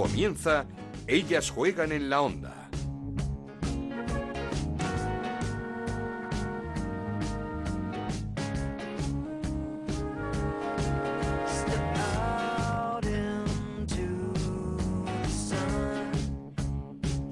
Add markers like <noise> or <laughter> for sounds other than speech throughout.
Comienza Ellas juegan en la onda.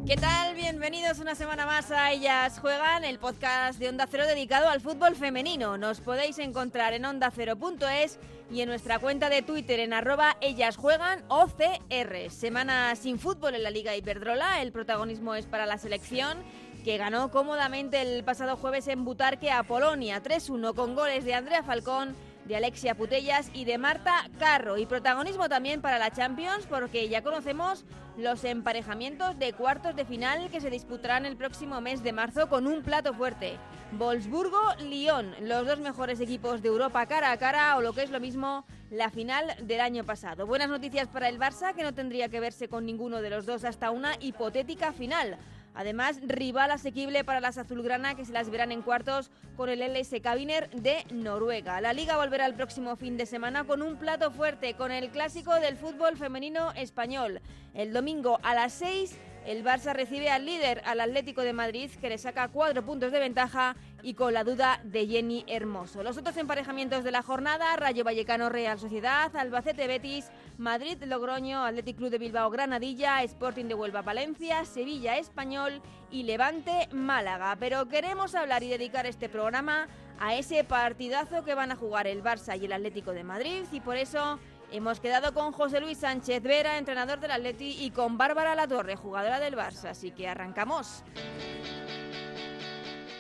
¿Qué tal? Bienvenidos una semana más a Ellas Juegan, el podcast de Onda Cero dedicado al fútbol femenino. Nos podéis encontrar en ondacero.es y en nuestra cuenta de Twitter en arroba Ellas Juegan OCR. Semana sin fútbol en la Liga Iberdrola, el protagonismo es para la selección que ganó cómodamente el pasado jueves en Butarque a Polonia 3-1 con goles de Andrea Falcón de Alexia Putellas y de Marta Carro. Y protagonismo también para la Champions porque ya conocemos los emparejamientos de cuartos de final que se disputarán el próximo mes de marzo con un plato fuerte. Wolfsburgo-Lyon, los dos mejores equipos de Europa cara a cara o lo que es lo mismo la final del año pasado. Buenas noticias para el Barça que no tendría que verse con ninguno de los dos hasta una hipotética final. Además, rival asequible para las azulgrana que se las verán en cuartos con el LS Kabiner de Noruega. La liga volverá el próximo fin de semana con un plato fuerte, con el clásico del fútbol femenino español. El domingo a las 6 el Barça recibe al líder, al Atlético de Madrid, que le saca cuatro puntos de ventaja y con la duda de Jenny Hermoso. Los otros emparejamientos de la jornada, Rayo Vallecano Real Sociedad, Albacete Betis, Madrid Logroño, Athletic Club de Bilbao Granadilla, Sporting de Huelva Valencia, Sevilla Español y Levante Málaga. Pero queremos hablar y dedicar este programa a ese partidazo que van a jugar el Barça y el Atlético de Madrid y por eso Hemos quedado con José Luis Sánchez Vera, entrenador del Atleti, y con Bárbara Latorre, jugadora del Barça. Así que arrancamos.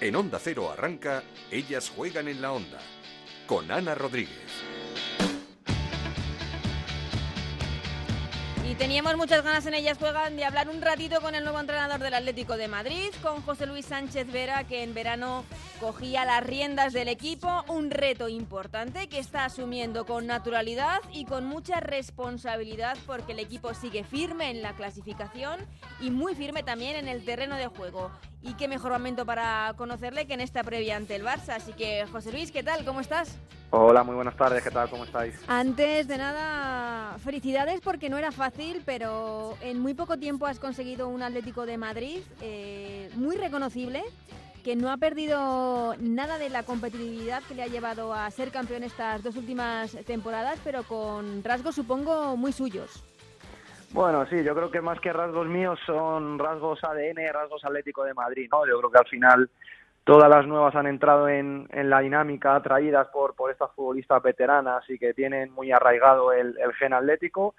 En Onda Cero arranca Ellas juegan en la onda con Ana Rodríguez. Teníamos muchas ganas en ellas juegan de hablar un ratito con el nuevo entrenador del Atlético de Madrid, con José Luis Sánchez Vera, que en verano cogía las riendas del equipo, un reto importante que está asumiendo con naturalidad y con mucha responsabilidad porque el equipo sigue firme en la clasificación y muy firme también en el terreno de juego. Y qué mejor momento para conocerle que en esta previa ante el Barça. Así que, José Luis, ¿qué tal? ¿Cómo estás? Hola, muy buenas tardes. ¿Qué tal? ¿Cómo estáis? Antes de nada, felicidades porque no era fácil, pero en muy poco tiempo has conseguido un Atlético de Madrid eh, muy reconocible que no ha perdido nada de la competitividad que le ha llevado a ser campeón estas dos últimas temporadas, pero con rasgos supongo muy suyos. Bueno, sí, yo creo que más que rasgos míos son rasgos ADN, rasgos Atlético de Madrid, ¿no? Yo creo que al final todas las nuevas han entrado en, en la dinámica atraídas por, por estas futbolistas veteranas y que tienen muy arraigado el, gen atlético.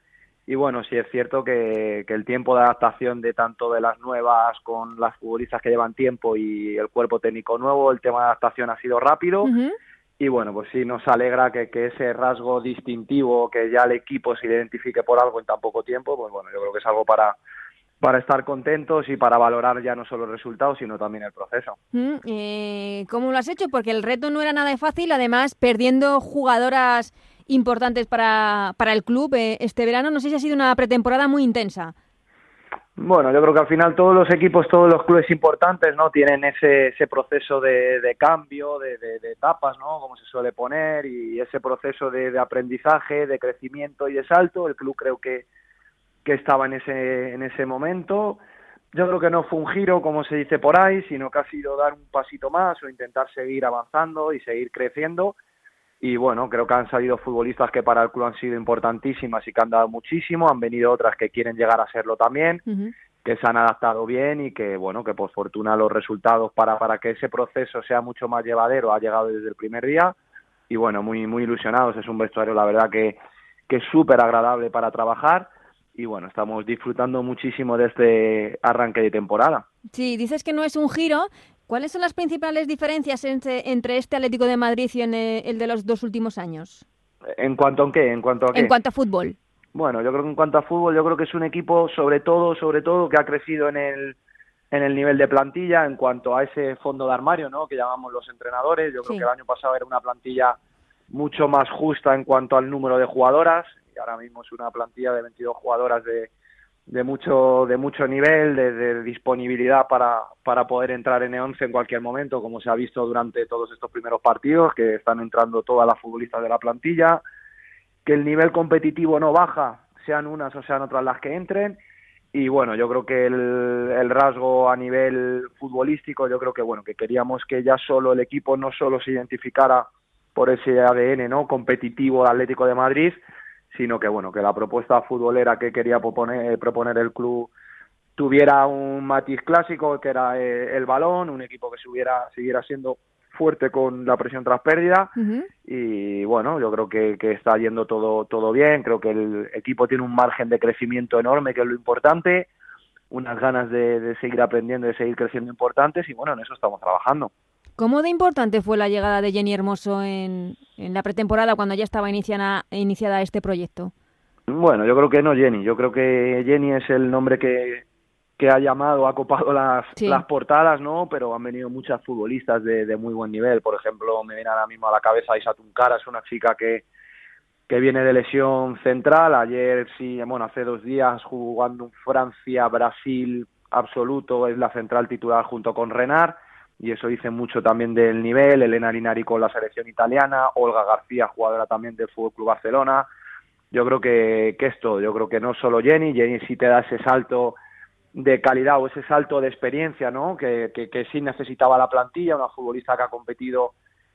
Y bueno, sí es cierto que, que, el tiempo de adaptación de tanto de las nuevas con las futbolistas que llevan tiempo y el cuerpo técnico nuevo, el tema de adaptación ha sido rápido. Y bueno, pues sí nos alegra que, ese rasgo distintivo, que ya el equipo se identifique por algo en tan poco tiempo, pues bueno, yo creo que es algo para, para estar contentos y para valorar ya no solo el resultado, sino también el proceso. Mm, eh, ¿Cómo lo has hecho? Porque el reto no era nada fácil, además perdiendo jugadoras importantes para, para el club eh, este verano. No sé si ha sido una pretemporada muy intensa. Bueno, yo creo que al final todos los equipos, todos los clubes importantes, ¿no? Tienen ese, ese proceso de, de cambio, de, de, etapas, ¿no? Como se suele poner, y ese proceso de, de, aprendizaje, de crecimiento y de salto. El club creo que, que estaba en ese, en ese momento. Yo creo que no fue un giro, como se dice por ahí, sino que ha sido dar un pasito más o intentar seguir avanzando y seguir creciendo y bueno, creo que han salido futbolistas que para el club han sido importantísimas y que han dado muchísimo, han venido otras que quieren llegar a serlo también, uh -huh. que se han adaptado bien y que bueno, que por fortuna los resultados para, para que ese proceso sea mucho más llevadero ha llegado desde el primer día y bueno, muy, muy ilusionados, es un vestuario la verdad que, que es súper agradable para trabajar y bueno, estamos disfrutando muchísimo de este arranque de temporada. Sí, dices que no es un giro, ¿Cuáles son las principales diferencias entre, entre este Atlético de Madrid y en el, el, de los dos últimos años? ¿En cuanto a qué? ¿En cuanto a, qué? En cuanto a fútbol. Bueno, yo creo que en cuanto a fútbol, yo creo que es un equipo, sobre todo, sobre todo, que ha crecido en el, en el nivel de plantilla, en cuanto a ese fondo de armario, ¿no? Que llamamos los entrenadores. Yo creo que el año pasado era una plantilla mucho más justa en cuanto al número de jugadoras y ahora mismo es una plantilla de 22 jugadoras de de mucho de mucho nivel, de, de, disponibilidad para, para poder entrar en E11 en cualquier momento, como se ha visto durante todos estos primeros partidos, que están entrando todas las futbolistas de la plantilla, que el nivel competitivo no baja, sean unas o sean otras las que entren. Y bueno, yo creo que el, el rasgo a nivel futbolístico, yo creo que bueno, que queríamos que ya solo el equipo no solo se identificara por ese ADN no competitivo Atlético de Madrid, sino que bueno, que la propuesta futbolera que quería proponer, proponer el club tuviera un matiz clásico, que era eh, el balón, un equipo que hubiera, siguiera siendo fuerte con la presión tras pérdida. Y bueno, yo creo que, que, está yendo todo, todo bien, creo que el equipo tiene un margen de crecimiento enorme, que es lo importante, unas ganas de, de seguir aprendiendo, de seguir creciendo importantes. Y bueno, en eso estamos trabajando. ¿Cómo de importante fue la llegada de Jenny Hermoso en, en la pretemporada cuando ya estaba iniciada, iniciada este proyecto? Bueno, yo creo que no Jenny, yo creo que Jenny es el nombre que, que ha llamado, ha copado las, las portadas, ¿no? Pero han venido muchas futbolistas de, de, muy buen nivel. Por ejemplo, me viene ahora mismo a la cabeza Isa Tuncara, es una chica que, que viene de lesión central. Ayer, sí, bueno, hace dos días jugando en Francia, Brasil absoluto, es la central titular junto con Renard. Y eso dice mucho también del nivel. Elena Linari con la selección italiana, Olga García, jugadora también del Fútbol Club Barcelona. Yo creo que, que es todo. Yo creo que no solo Jenny, Jenny sí te da ese salto de calidad o ese salto de experiencia ¿no? que, que, que sí necesitaba la plantilla, una futbolista que ha competido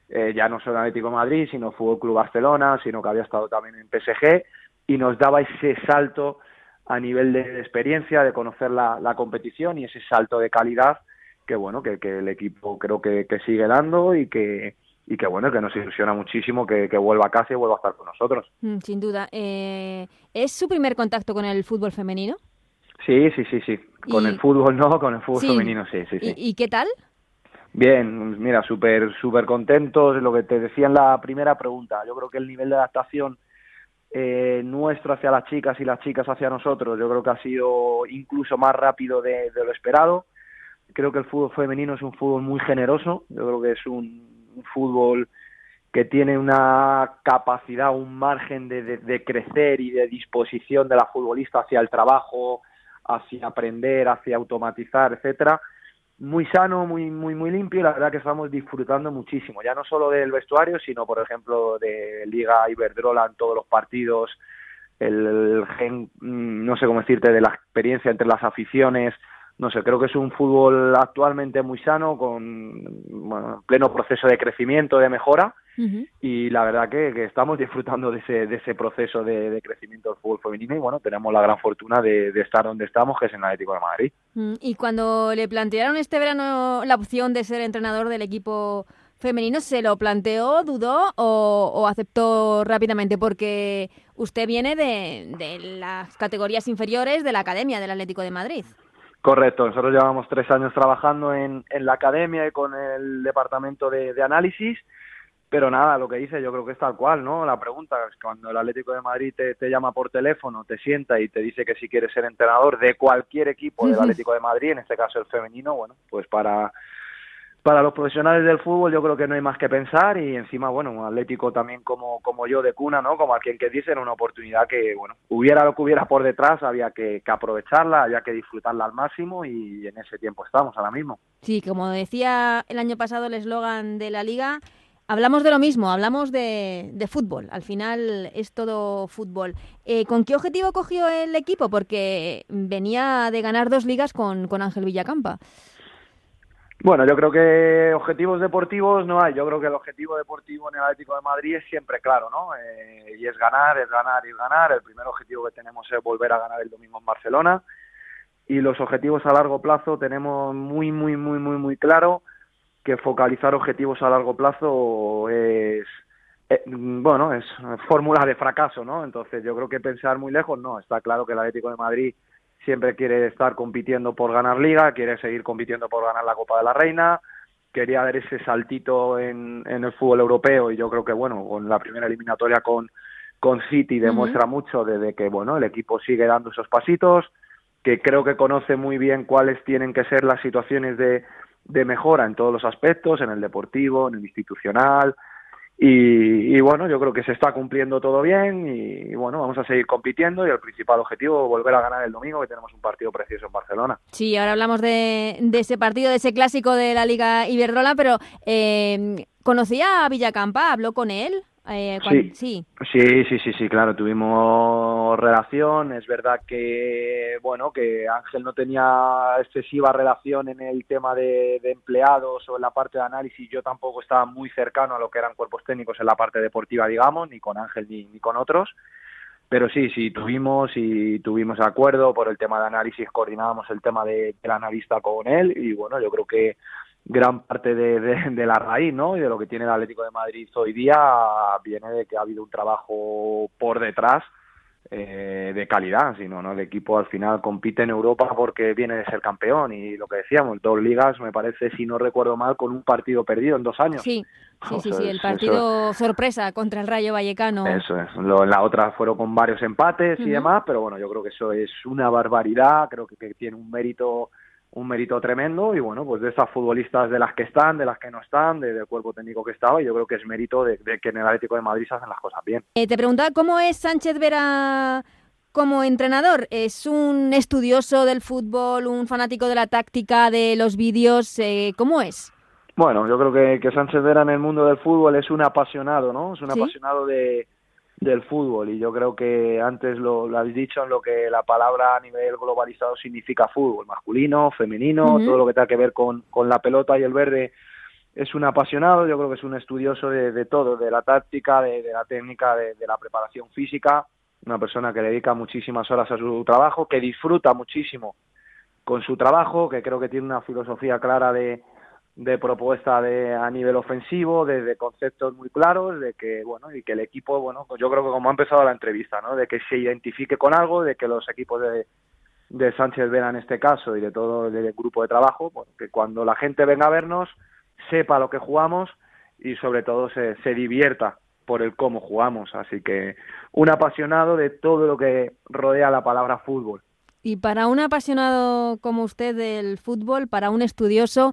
eh, ya no solo en Atlético Madrid, sino Fútbol Club Barcelona, sino que había estado también en PSG y nos daba ese salto a nivel de experiencia, de conocer la, la competición y ese salto de calidad que bueno, que, que el equipo creo que, que sigue dando y que, y que bueno, que nos ilusiona muchísimo que, que, vuelva a casa y vuelva a estar con nosotros. Mm, sin duda. Eh, ¿Es su primer contacto con el fútbol femenino? Sí, sí, sí, sí. Con Y- el fútbol no, con el fútbol Sí. femenino sí, sí, sí. ¿Y, y qué tal? Bien, mira, súper súper contentos. Lo que te decía en la primera pregunta, yo creo que el nivel de adaptación eh, nuestro hacia las chicas y las chicas hacia nosotros, yo creo que ha sido incluso más rápido de, de lo esperado. Creo que el fútbol femenino es un fútbol muy generoso. Yo creo que es un, fútbol que tiene una capacidad, un margen de, de, crecer y de disposición de la futbolista hacia el trabajo, hacia aprender, hacia automatizar, etcétera muy sano, muy muy muy limpio y la verdad que estamos disfrutando muchísimo, ya no solo del vestuario, sino por ejemplo de Liga Iberdrola en todos los partidos, el, el gen, mm, no sé cómo decirte, de la experiencia entre las aficiones, no sé, creo que es un fútbol actualmente muy sano, con bueno, pleno proceso de crecimiento, de mejora, y la verdad que, que estamos disfrutando de ese, de ese proceso de, de crecimiento del fútbol femenino y bueno, tenemos la gran fortuna de, de estar donde estamos, que es en el Atlético de Madrid. Mm, Y cuando le plantearon este verano la opción de ser entrenador del equipo femenino, ¿se lo planteó, dudó o, o aceptó rápidamente? Porque usted viene de, de las categorías inferiores de la Academia del Atlético de Madrid. Correcto, nosotros llevamos tres años trabajando en, en la academia y con el departamento de, de análisis, pero nada, lo que dice yo creo que es tal cual, ¿no? La pregunta es cuando el Atlético de Madrid te, te llama por teléfono, te sienta y te dice que si quieres ser entrenador de cualquier equipo del. Atlético de Madrid, en este caso el femenino, bueno, pues para para los profesionales del fútbol yo creo que no hay más que pensar y encima, bueno, un Atlético también como, como yo de cuna, ¿no? Como a quien que dice, era una oportunidad que, bueno, hubiera lo que hubiera por detrás, había que, que aprovecharla, había que disfrutarla al máximo y en ese tiempo estamos ahora mismo. Sí, como decía el año pasado el eslogan de la liga, hablamos de lo mismo, hablamos de, de fútbol. Al final es todo fútbol. Eh, ¿Con qué objetivo cogió el equipo? Porque venía de ganar dos ligas con, con Ángel Villacampa. Bueno, yo creo que objetivos deportivos no hay. Yo creo que el objetivo deportivo en el Atlético de Madrid es siempre claro, ¿no? Eh, y es ganar, es ganar y ganar. El primer objetivo que tenemos es volver a ganar el domingo en Barcelona. Y los objetivos a largo plazo tenemos muy, muy, muy, muy, muy claro que focalizar objetivos a largo plazo es, eh, bueno, es fórmula de fracaso, ¿no? Entonces yo creo que pensar muy lejos, no. Está claro que el Atlético de Madrid siempre quiere estar compitiendo por ganar liga, quiere seguir compitiendo por ganar la Copa de la Reina, quería dar ese saltito en, en el fútbol europeo y yo creo que bueno, con la primera eliminatoria con, con City demuestra mucho de, de que bueno, el equipo sigue dando esos pasitos, que creo que conoce muy bien cuáles tienen que ser las situaciones de, de mejora en todos los aspectos, en el deportivo, en el institucional, y, y, bueno, yo creo que se está cumpliendo todo bien y, bueno, vamos a seguir compitiendo y el principal objetivo volver a ganar el domingo que tenemos un partido precioso en Barcelona. Sí, ahora hablamos de, de ese partido, de ese clásico de la Liga Iberdrola, pero eh, ¿conocía a Villacampa? ¿Habló con él? Eh, sí. sí. sí, sí, sí, claro, tuvimos relación. Es verdad que, bueno, que Ángel no tenía excesiva relación en el tema de, empleados o en la parte de análisis. Yo tampoco estaba muy cercano a lo que eran cuerpos técnicos en la parte deportiva, digamos, ni con Ángel ni, ni con otros. Pero sí, sí, tuvimos y tuvimos acuerdo por el tema de análisis, coordinábamos el tema de, del analista con él y bueno, yo creo que gran parte de, de, la raíz ¿no? y de lo que tiene el Atlético de Madrid hoy día viene de que ha habido un trabajo por detrás eh, de calidad, sino no el equipo al final compite en Europa porque viene de ser campeón y lo que decíamos, dos ligas me parece, si no recuerdo mal, con un partido perdido en dos años. Sí, sí, sí, el partido sorpresa contra el Rayo Vallecano. Eso es, en la otra fueron con varios empates y demás, pero bueno, yo creo que eso es una barbaridad, creo que tiene un mérito un mérito tremendo y bueno, pues de estas futbolistas de las que están, de las que no están, del cuerpo técnico que estaba, y yo creo que es mérito de, que en el Atlético de Madrid se hacen las cosas bien. Eh, te preguntaba cómo es Sánchez Vera como entrenador. ¿Es un estudioso del fútbol, un fanático de la táctica, de los vídeos? Eh, ¿Cómo es? Bueno, yo creo que, que Sánchez Vera en el mundo del fútbol es un apasionado, ¿no? Es un apasionado de, del fútbol. Y yo creo que antes lo, lo, habéis dicho en lo que la palabra a nivel globalizado significa fútbol, masculino, femenino, todo lo que tenga que ver con, con la pelota y el verde es un apasionado, yo creo que es un estudioso de, de todo, de la táctica, de, de la técnica, de, de, la preparación física, una persona que dedica muchísimas horas a su trabajo, que disfruta muchísimo con su trabajo, que creo que tiene una filosofía clara de, de propuesta de a nivel ofensivo, de, conceptos muy claros, de que bueno y que el equipo bueno pues yo creo que como ha empezado la entrevista, ¿no? De que se identifique con algo, de que los equipos de, de Sánchez Vera en este caso y de todo el grupo de trabajo, que cuando la gente venga a vernos sepa lo que jugamos y sobre todo se, se divierta por el cómo jugamos, así que un apasionado de todo lo que rodea la palabra fútbol. Y para un apasionado como usted del fútbol, para un estudioso,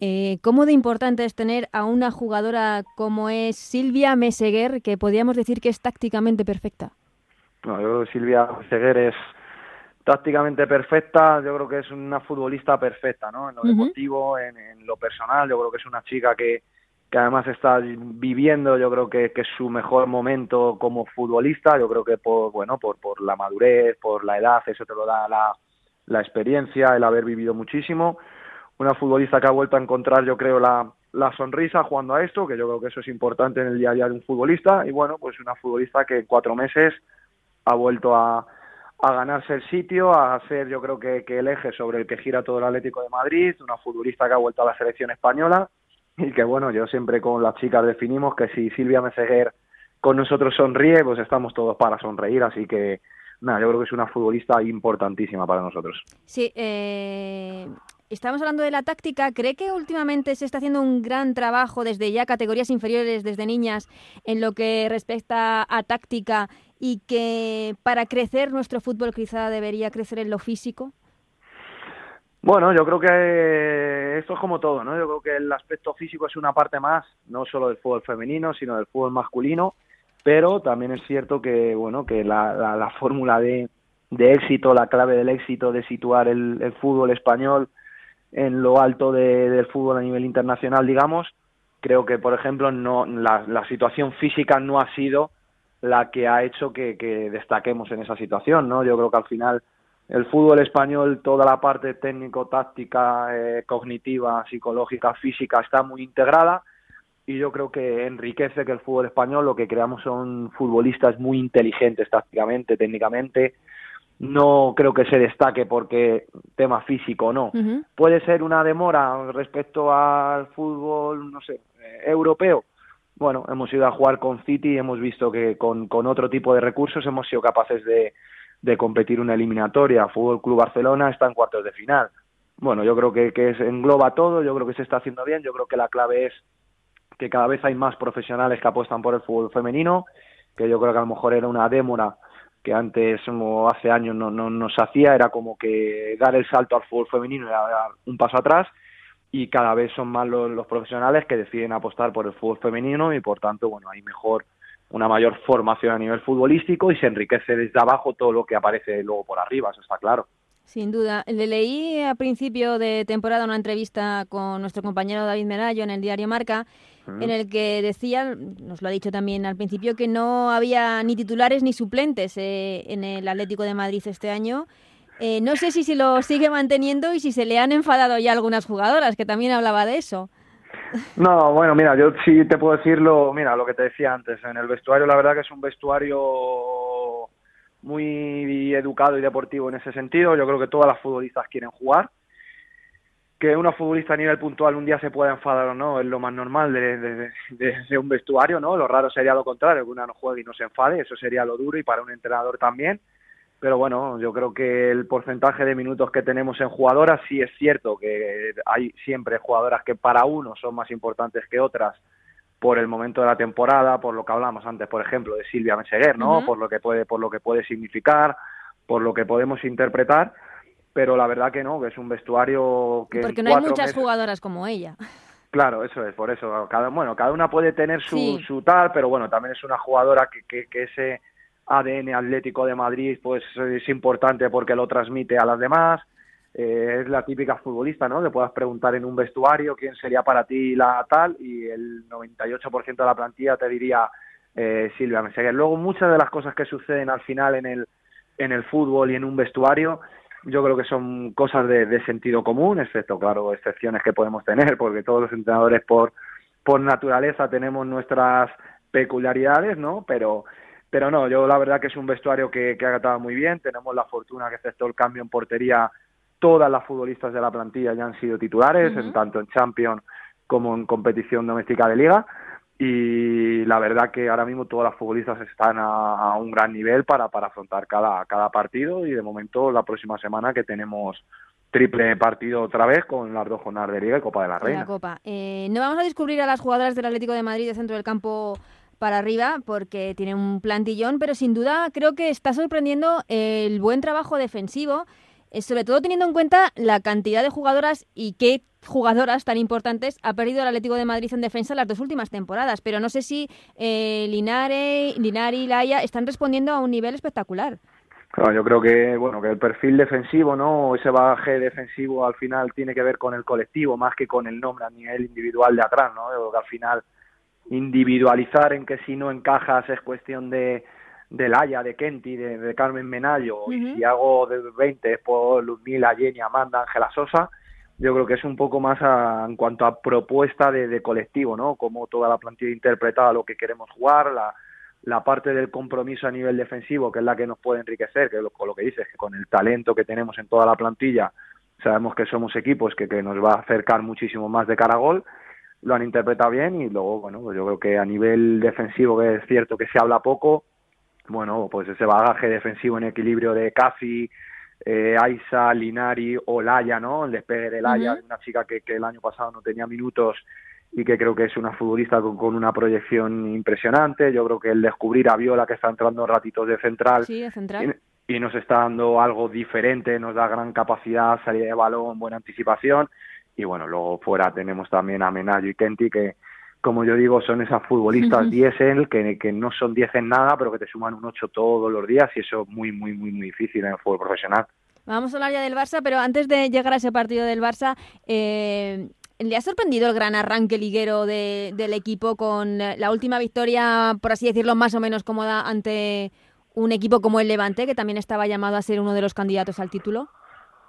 eh, ¿Cómo de importante es tener a una jugadora como es Silvia Meseguer, que podríamos decir que es tácticamente perfecta? No, yo creo que Silvia Meseguer es tácticamente perfecta, yo creo que es una futbolista perfecta, ¿no? En lo deportivo, en, lo personal, yo creo que es una chica que, que además está viviendo, yo creo que, que, es su mejor momento como futbolista, yo creo que por, bueno, por, por la madurez, por la edad, eso te lo da la, la experiencia, el haber vivido muchísimo una futbolista que ha vuelto a encontrar, yo creo, la, la sonrisa jugando a esto, que yo creo que eso es importante en el día a día de un futbolista, y bueno, pues una futbolista que en cuatro meses ha vuelto a, a ganarse el sitio, a ser yo creo que, que, el eje sobre el que gira todo el Atlético de Madrid, una futbolista que ha vuelto a la selección española, y que bueno, yo siempre con las chicas definimos que si Silvia Meseguer con nosotros sonríe, pues estamos todos para sonreír, así que nada, yo creo que es una futbolista importantísima para nosotros. Sí, eh, Estamos hablando de la táctica. ¿Cree que últimamente se está haciendo un gran trabajo desde ya categorías inferiores, desde niñas, en lo que respecta a táctica y que para crecer nuestro fútbol quizá debería crecer en lo físico? Bueno, yo creo que esto es como todo, ¿no? Yo creo que el aspecto físico es una parte más, no solo del fútbol femenino, sino del fútbol masculino, pero también es cierto que, bueno, que la, la, fórmula de, éxito, la clave del éxito de situar el fútbol español en lo alto de, del fútbol a nivel internacional, digamos. Creo que, por ejemplo, no la, situación física no ha sido la que ha hecho que, que, destaquemos en esa situación, ¿no? Yo creo que al final el fútbol español, toda la parte técnico, táctica, eh, cognitiva, psicológica, física está muy integrada y yo creo que enriquece que el fútbol español lo que creamos son futbolistas muy inteligentes tácticamente, técnicamente, no creo que se destaque porque tema físico no. Puede ser una demora respecto al fútbol, no sé, eh, europeo. Bueno, hemos ido a jugar con City y hemos visto que con, con otro tipo de recursos hemos sido capaces de, de competir una eliminatoria. Fútbol Club Barcelona está en cuartos de final. Bueno, yo creo que, que engloba todo, yo creo que se está haciendo bien, yo creo que la clave es que cada vez hay más profesionales que apuestan por el fútbol femenino, que yo creo que a lo mejor era una demora que antes o hace años no, no, no, se hacía, era como que dar el salto al fútbol femenino y dar un paso atrás y cada vez son más los, los, profesionales que deciden apostar por el fútbol femenino y por tanto, bueno, hay mejor una mayor formación a nivel futbolístico y se enriquece desde abajo todo lo que aparece luego por arriba, eso está claro. Sin duda. Le leí a principio de temporada una entrevista con nuestro compañero David Merayo en el diario Marca en el que decía, nos lo ha dicho también al principio, que no había ni titulares ni suplentes eh, en el Atlético de Madrid este año. Eh, no sé si se lo sigue manteniendo y si se le han enfadado ya algunas jugadoras, que también hablaba de eso. No, bueno, mira, yo sí te puedo decirlo, mira, lo que te decía antes, en el vestuario la verdad que es un vestuario muy educado y deportivo en ese sentido, yo creo que todas las futbolistas quieren jugar, que una futbolista a nivel puntual un día se pueda enfadar o no es lo más normal de, de, un vestuario, ¿no? Lo raro sería lo contrario, que una no juegue y no se enfade, eso sería lo duro y para un entrenador también. Pero bueno, yo creo que el porcentaje de minutos que tenemos en jugadoras sí es cierto que hay siempre jugadoras que para uno son más importantes que otras por el momento de la temporada, por lo que hablamos antes, por ejemplo, de Silvia Meseguer, ¿no? Por lo que puede por lo que puede significar, por lo que podemos interpretar pero la verdad que no, que es un vestuario que... Porque no hay muchas jugadoras como ella. Claro, eso es, por eso. Cada, bueno, cada una puede tener su, su tal, pero bueno, también es una jugadora que, que, ese ADN Atlético de Madrid pues es importante porque lo transmite a las demás. Eh, es la típica futbolista, ¿no? Le puedas preguntar en un vestuario quién sería para ti la tal y el 98% de la plantilla te diría eh, Silvia Meseguer. Luego muchas de las cosas que suceden al final en el, en el fútbol y en un vestuario yo creo que son cosas de, sentido común, excepto, claro, excepciones que podemos tener, porque todos los entrenadores por, por naturaleza tenemos nuestras peculiaridades, ¿no? Pero, pero no, yo la verdad que es un vestuario que, que ha gatado muy bien, tenemos la fortuna que excepto el cambio en portería, todas las futbolistas de la plantilla ya han sido titulares, en tanto en Champions como en competición doméstica de liga, y la verdad que ahora mismo todas las futbolistas están a, un gran nivel para, para afrontar cada, cada partido y de momento la próxima semana que tenemos triple partido otra vez con las dos jornadas de Liga y Copa de la Reina. Copa. Eh, no vamos a descubrir a las jugadoras del Atlético de Madrid de centro del campo para arriba porque tiene un plantillón, pero sin duda creo que está sorprendiendo el buen trabajo defensivo, eh, sobre todo teniendo en cuenta la cantidad de jugadoras y qué jugadoras tan importantes ha perdido el Atlético de Madrid en defensa las dos últimas temporadas, pero no sé si eh, Linare, Linari y Laia están respondiendo a un nivel espectacular. yo creo que bueno que el perfil defensivo, no, ese bagaje defensivo al final tiene que ver con el colectivo más que con el nombre a nivel individual de atrás, ¿no? Yo que al final individualizar en que si no encajas es cuestión de de Laia, de Kenty, de, Carmen Menayo, y si hago de 20 es por Luzmila, Jenny, Amanda, Ángela Sosa, yo creo que es un poco más en cuanto a propuesta de, colectivo, ¿no? Como toda la plantilla interpretada lo que queremos jugar, la, la parte del compromiso a nivel defensivo, que es la que nos puede enriquecer, que lo, con lo que dices, que con el talento que tenemos en toda la plantilla, sabemos que somos equipos que, que nos va a acercar muchísimo más de cara a gol, lo han interpretado bien y luego, bueno, pues yo creo que a nivel defensivo, que es cierto que se habla poco, bueno, pues ese bagaje defensivo en equilibrio de Casi, eh, Aisa, Linari o Laya, ¿no? El despegue de Laya, una chica que, el año pasado no tenía minutos y que creo que es una futbolista con, una proyección impresionante. Yo creo que el descubrir a Viola, que está entrando ratitos de central, Y, nos está dando algo diferente, nos da gran capacidad, salida de balón, buena anticipación. Y bueno, luego fuera tenemos también a Menayo y Kenti, que como yo digo, son esas futbolistas 10 en que, que no son 10 en nada, pero que te suman un 8 todos los días y eso es muy, muy, muy, muy difícil en el fútbol profesional. Vamos a hablar ya del Barça, pero antes de llegar a ese partido del Barça, eh, ¿le ha sorprendido el gran arranque liguero del equipo con la última victoria, por así decirlo, más o menos cómoda ante un equipo como el Levante, que también estaba llamado a ser uno de los candidatos al título?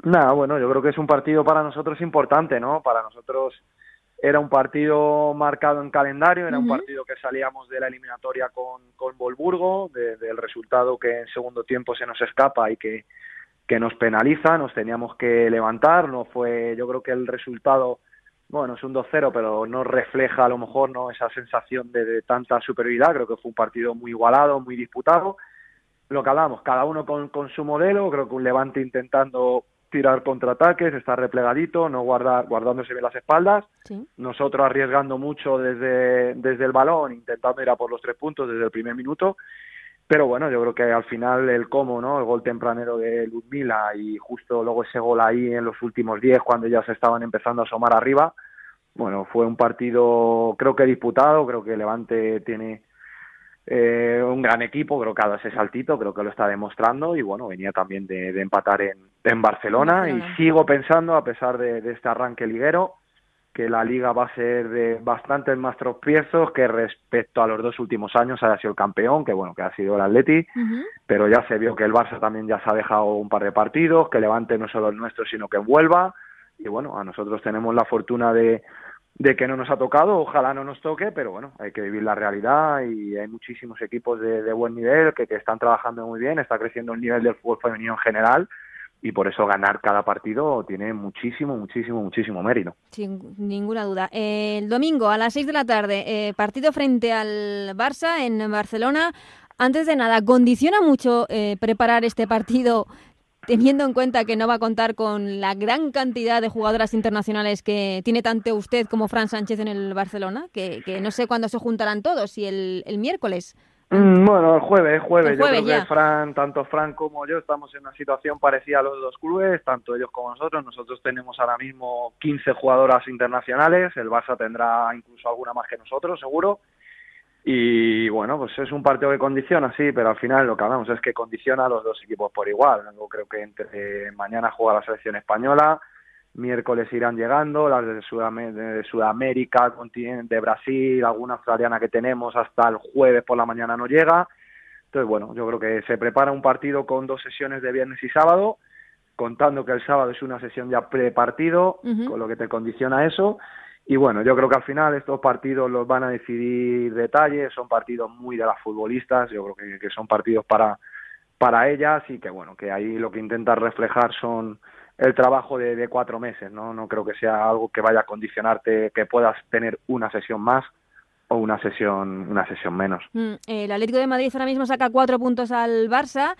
Nada, bueno, yo creo que es un partido para nosotros importante, ¿no? Para nosotros era un partido marcado en calendario, era un partido que salíamos de la eliminatoria con, con Volburgo, del resultado que en segundo tiempo se nos escapa y que, que nos penaliza, nos teníamos que levantar, no fue, yo creo que el resultado, bueno, es un 2-0, pero no refleja a lo mejor no esa sensación de, de, tanta superioridad, creo que fue un partido muy igualado, muy disputado, lo que hablamos, cada uno con, con su modelo, creo que un Levante intentando tirar contraataques, estar replegadito, no guardar, guardándose bien las espaldas. Nosotros arriesgando mucho desde, desde el balón, intentando ir a por los tres puntos desde el primer minuto. Pero bueno, yo creo que al final el cómo, ¿no? El gol tempranero de Ludmila y justo luego ese gol ahí en los últimos diez cuando ya se estaban empezando a asomar arriba. Bueno, fue un partido creo que disputado, creo que Levante tiene eh, un gran equipo, creo que ha dado ese saltito, creo que lo está demostrando y bueno, venía también de, empatar en, en Barcelona, y sigo pensando, a pesar de, este arranque liguero, que la liga va a ser de bastantes más tropiezos que respecto a los dos últimos años haya sido el campeón, que bueno, que ha sido el Atleti, pero ya se vio que el Barça también ya se ha dejado un par de partidos, que Levante no solo el nuestro, sino que vuelva, y bueno, a nosotros tenemos la fortuna de, de que no nos ha tocado, ojalá no nos toque, pero bueno, hay que vivir la realidad y hay muchísimos equipos de, buen nivel que, que están trabajando muy bien, está creciendo el nivel del fútbol femenino en general, y por eso ganar cada partido tiene muchísimo, muchísimo, muchísimo mérito. Sin ninguna duda. el domingo a las 6 de la tarde, eh, partido frente al Barça en Barcelona. Antes de nada, ¿condiciona mucho eh, preparar este partido teniendo en cuenta que no va a contar con la gran cantidad de jugadoras internacionales que tiene tanto usted como Fran Sánchez en el Barcelona? Que, no sé cuándo se juntarán todos, si el, el miércoles. Mm, bueno, el jueves, jueves. yo creo que Fran, tanto Fran como yo estamos en una situación parecida a los dos clubes, tanto ellos como nosotros. Nosotros tenemos ahora mismo 15 jugadoras internacionales, el Barça tendrá incluso alguna más que nosotros, seguro. Y bueno, pues es un partido que condiciona, sí, pero al final lo que hablamos es que condiciona a los dos equipos por igual. Yo creo que entre mañana juega la selección española, miércoles irán llegando, las de, Sudamérica, de Brasil, alguna australiana que tenemos hasta el jueves por la mañana no llega. Entonces, bueno, yo creo que se prepara un partido con dos sesiones de viernes y sábado, contando que el sábado es una sesión ya prepartido, con lo que te condiciona eso. Y bueno, yo creo que al final estos partidos los van a decidir detalles, son partidos muy de las futbolistas, yo creo que, son partidos para, para ellas y que bueno, que ahí lo que intentan reflejar son el trabajo de, cuatro meses, ¿no? No creo que sea algo que vaya a condicionarte que puedas tener una sesión más o una sesión, una sesión menos. Mm, el Atlético de Madrid ahora mismo saca cuatro puntos al Barça.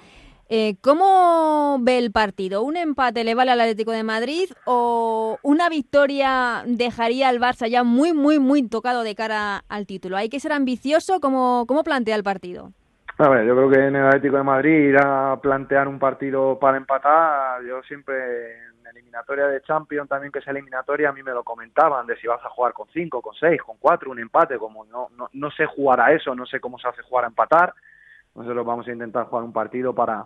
Eh, ¿Cómo ve el partido? ¿Un empate le vale al Atlético de Madrid o una victoria dejaría al Barça ya muy, muy, muy tocado de cara al título? ¿Hay que ser ambicioso? ¿Cómo, cómo plantea el partido? A ver, yo creo que en el Atlético de Madrid ir a plantear un partido para empatar, yo siempre en eliminatoria de Champions también que es eliminatoria, a mí me lo comentaban de si vas a jugar con cinco, con seis, con cuatro, un empate, como no, no, no sé jugar a eso, no sé cómo se hace jugar a empatar, nosotros vamos a intentar jugar un partido para,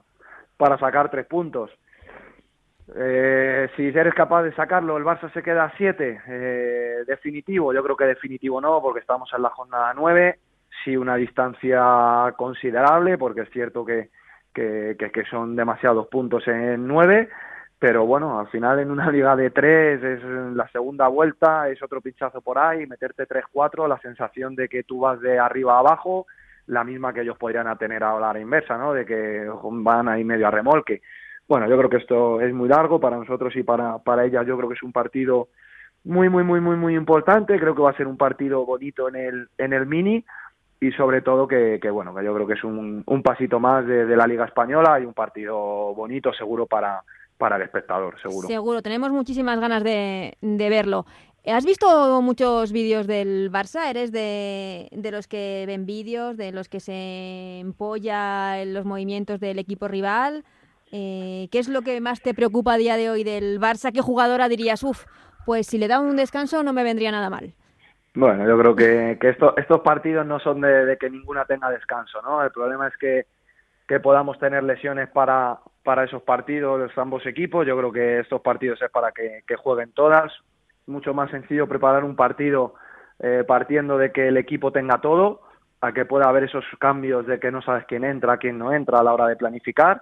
para sacar tres puntos. Eh, si eres capaz de sacarlo, el Barça se queda a siete, eh, definitivo, yo creo que definitivo no, porque estamos en la jornada nueve, sí una distancia considerable, porque es cierto que, que, que, son demasiados puntos en nueve, pero bueno, al final en una <laughs> liga de tres es la segunda vuelta, es otro pinchazo por ahí, meterte tres, cuatro, la sensación de que tú vas de arriba a abajo, la misma que ellos podrían tener a la inversa, ¿no? De que van ahí medio a remolque. Bueno, yo creo que esto es muy largo para nosotros y para, para ellas. Yo creo que es un partido muy, muy, muy, muy, muy importante. Creo que va a ser un partido bonito en el, en el mini y sobre todo que, bueno, que yo creo que es un, un pasito más de, la Liga Española y un partido bonito seguro para, para el espectador, seguro. Seguro, tenemos muchísimas ganas de, de verlo. ¿Has visto muchos vídeos del Barça? ¿Eres de, los que ven vídeos, de los que se empolla en los movimientos del equipo rival? Eh, ¿Qué es lo que más te preocupa a día de hoy del Barça? ¿Qué jugadora dirías, uff, pues si le da un descanso no me vendría nada mal? Bueno, yo creo que, que esto, estos partidos no son de, que ninguna tenga descanso, ¿no? El problema es que, podamos tener lesiones para, esos partidos, los ambos equipos. Yo creo que estos partidos es para que jueguen todas. Mucho más sencillo preparar un partido eh, partiendo de que el equipo tenga todo, a que pueda haber esos cambios de que no sabes quién entra, quién no entra a la hora de planificar.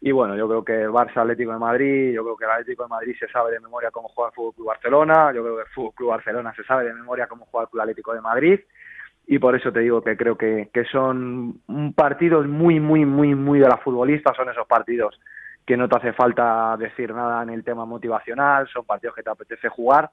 Y bueno, yo creo que el Barça Atlético de Madrid, yo creo que el Atlético de Madrid se sabe de memoria cómo juega el Fútbol Club Barcelona, yo creo que el Fútbol Club Barcelona se sabe de memoria cómo juega el Club Atlético de Madrid. Y por eso te digo que creo que, que son partidos muy, muy, muy, muy de la futbolista, son esos partidos que no te hace falta decir nada en el tema motivacional, son partidos que te apetece jugar